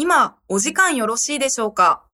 今、お時間よろしいでしょうか？